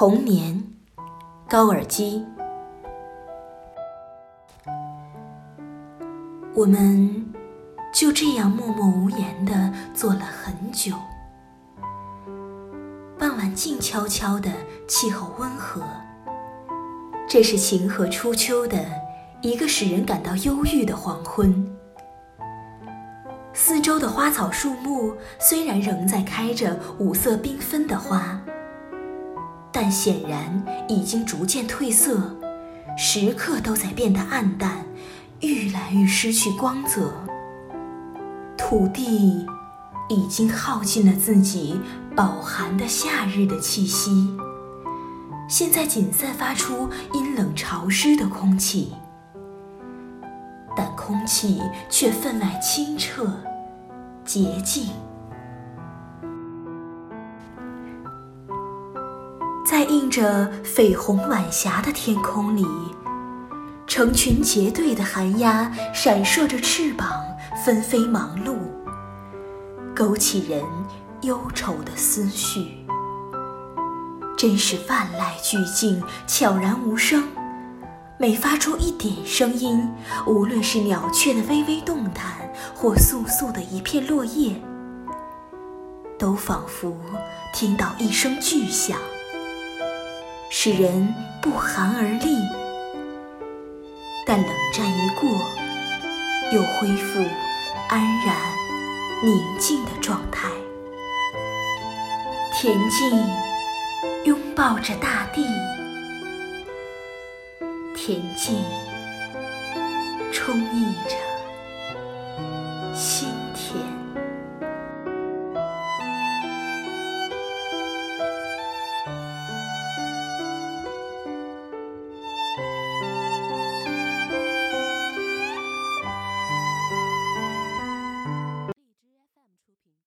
童年，高尔基。我们就这样默默无言的坐了很久。傍晚静悄悄的，气候温和。这是晴和初秋的一个使人感到忧郁的黄昏。四周的花草树木虽然仍在开着五色缤纷的花，但显然已经逐渐褪色，时刻都在变得暗淡，愈来愈失去光泽。土地已经耗尽了自己饱含的夏日的气息。现在仅散发出阴冷潮湿的空气，但空气却分外清澈、洁净。在映着绯红晚霞的天空里，成群结队的寒鸦闪烁着翅膀，纷飞忙碌，勾起人忧愁的思绪。真是万籁俱静，悄然无声。每发出一点声音，无论是鸟雀的微微动弹，或簌簌的一片落叶，都仿佛听到一声巨响，使人不寒而栗。但冷战一过，又恢复安然宁静的状态。恬静。拥抱着大地，恬静，充溢着。